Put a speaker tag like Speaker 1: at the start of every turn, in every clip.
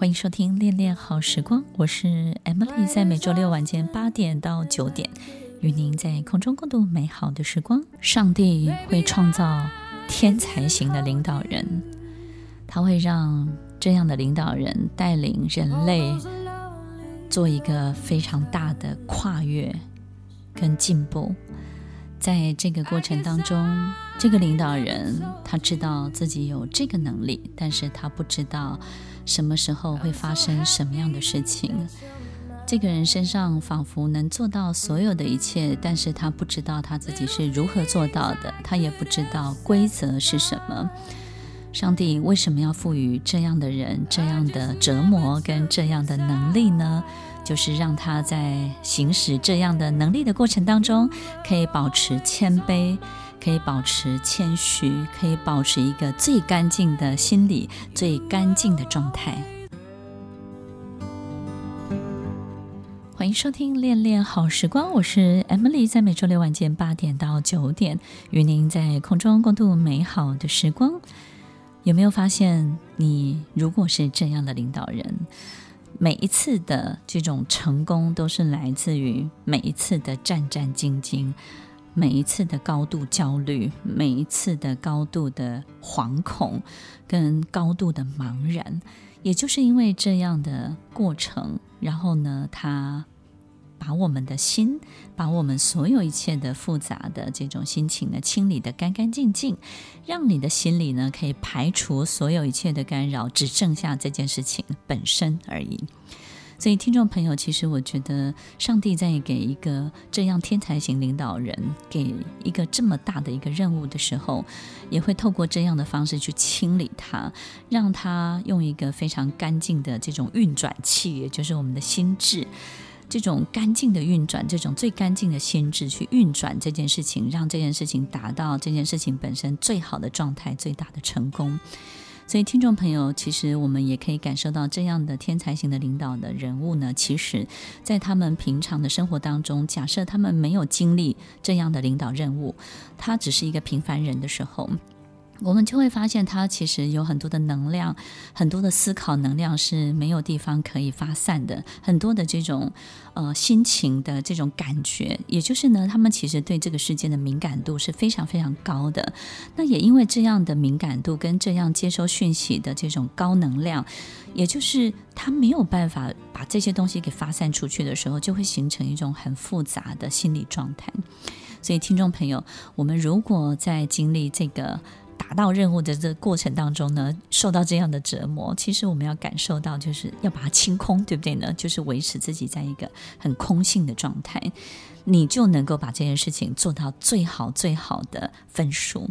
Speaker 1: 欢迎收听《恋恋好时光》，我是 Emily，在每周六晚间八点到九点，与您在空中共度美好的时光。上帝会创造天才型的领导人，他会让这样的领导人带领人类做一个非常大的跨越跟进步。在这个过程当中，这个领导人他知道自己有这个能力，但是他不知道什么时候会发生什么样的事情。这个人身上仿佛能做到所有的一切，但是他不知道他自己是如何做到的，他也不知道规则是什么。上帝为什么要赋予这样的人这样的折磨跟这样的能力呢？就是让他在行使这样的能力的过程当中，可以保持谦卑，可以保持谦虚，可以保持一个最干净的心理、最干净的状态。欢迎收听《恋恋好时光》，我是 Emily，在每周六晚间八点到九点，与您在空中共度美好的时光。有没有发现，你如果是这样的领导人？每一次的这种成功，都是来自于每一次的战战兢兢，每一次的高度焦虑，每一次的高度的惶恐，跟高度的茫然。也就是因为这样的过程，然后呢，他。把我们的心，把我们所有一切的复杂的这种心情呢，清理得干干净净，让你的心里呢可以排除所有一切的干扰，只剩下这件事情本身而已。所以，听众朋友，其实我觉得，上帝在给一个这样天才型领导人，给一个这么大的一个任务的时候，也会透过这样的方式去清理他，让他用一个非常干净的这种运转器，也就是我们的心智。这种干净的运转，这种最干净的心智去运转这件事情，让这件事情达到这件事情本身最好的状态、最大的成功。所以，听众朋友，其实我们也可以感受到，这样的天才型的领导的人物呢，其实，在他们平常的生活当中，假设他们没有经历这样的领导任务，他只是一个平凡人的时候。我们就会发现，他其实有很多的能量，很多的思考能量是没有地方可以发散的，很多的这种呃心情的这种感觉，也就是呢，他们其实对这个世界的敏感度是非常非常高的。那也因为这样的敏感度跟这样接收讯息的这种高能量，也就是他没有办法把这些东西给发散出去的时候，就会形成一种很复杂的心理状态。所以，听众朋友，我们如果在经历这个。达到任务的这个过程当中呢，受到这样的折磨，其实我们要感受到，就是要把它清空，对不对呢？就是维持自己在一个很空性的状态，你就能够把这件事情做到最好最好的分数。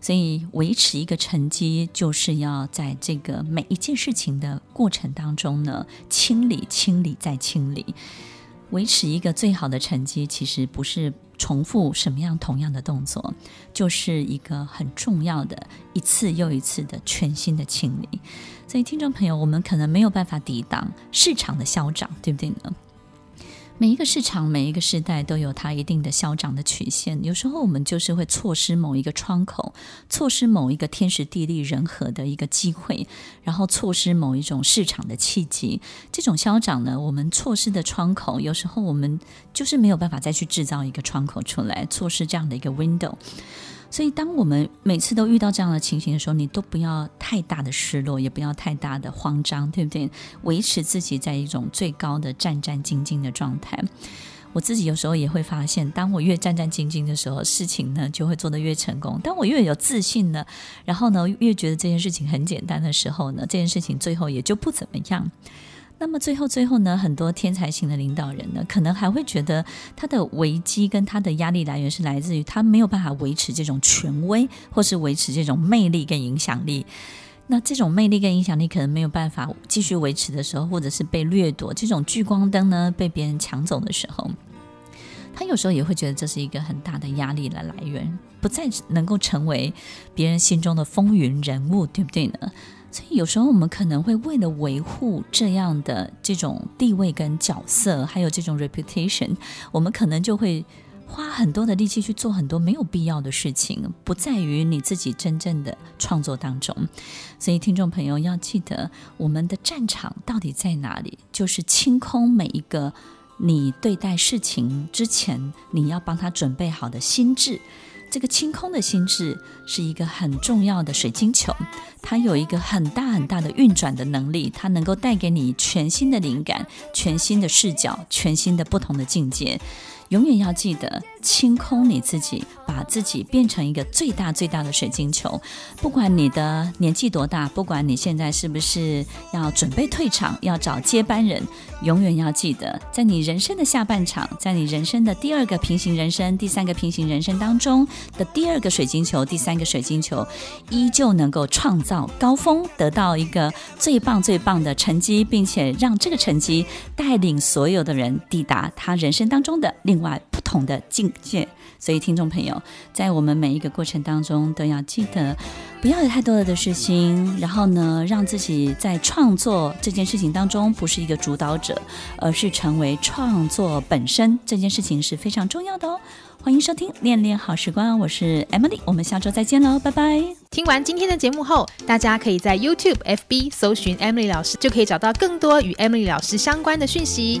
Speaker 1: 所以，维持一个成绩，就是要在这个每一件事情的过程当中呢，清理、清理再清理。维持一个最好的成绩，其实不是重复什么样同样的动作，就是一个很重要的一次又一次的全新的清理。所以，听众朋友，我们可能没有办法抵挡市场的消长，对不对呢？每一个市场，每一个时代都有它一定的消长的曲线。有时候我们就是会错失某一个窗口，错失某一个天时地利人和的一个机会，然后错失某一种市场的契机。这种消长呢，我们错失的窗口，有时候我们就是没有办法再去制造一个窗口出来，错失这样的一个 window。所以，当我们每次都遇到这样的情形的时候，你都不要太大的失落，也不要太大的慌张，对不对？维持自己在一种最高的战战兢兢的状态。我自己有时候也会发现，当我越战战兢兢的时候，事情呢就会做得越成功；当我越有自信呢，然后呢越觉得这件事情很简单的时候呢，这件事情最后也就不怎么样。那么最后最后呢，很多天才型的领导人呢，可能还会觉得他的危机跟他的压力来源是来自于他没有办法维持这种权威，或是维持这种魅力跟影响力。那这种魅力跟影响力可能没有办法继续维持的时候，或者是被掠夺，这种聚光灯呢被别人抢走的时候，他有时候也会觉得这是一个很大的压力的来源，不再能够成为别人心中的风云人物，对不对呢？所以有时候我们可能会为了维护这样的这种地位跟角色，还有这种 reputation，我们可能就会花很多的力气去做很多没有必要的事情，不在于你自己真正的创作当中。所以，听众朋友要记得，我们的战场到底在哪里？就是清空每一个你对待事情之前，你要帮他准备好的心智。这个清空的心智是一个很重要的水晶球，它有一个很大很大的运转的能力，它能够带给你全新的灵感、全新的视角、全新的不同的境界。永远要记得清空你自己，把自己变成一个最大最大的水晶球。不管你的年纪多大，不管你现在是不是要准备退场，要找接班人，永远要记得，在你人生的下半场，在你人生的第二个平行人生、第三个平行人生当中的第二个水晶球、第三个水晶球，依旧能够创造高峰，得到一个最棒最棒的成绩，并且让这个成绩带领所有的人抵达他人生当中的另外不同的境界，所以听众朋友，在我们每一个过程当中，都要记得不要有太多的事情，然后呢，让自己在创作这件事情当中不是一个主导者，而是成为创作本身，这件事情是非常重要的哦。欢迎收听《恋恋好时光》，我是 Emily，我们下周再见喽，拜拜。
Speaker 2: 听完今天的节目后，大家可以在 YouTube、FB 搜寻 Emily 老师，就可以找到更多与 Emily 老师相关的讯息。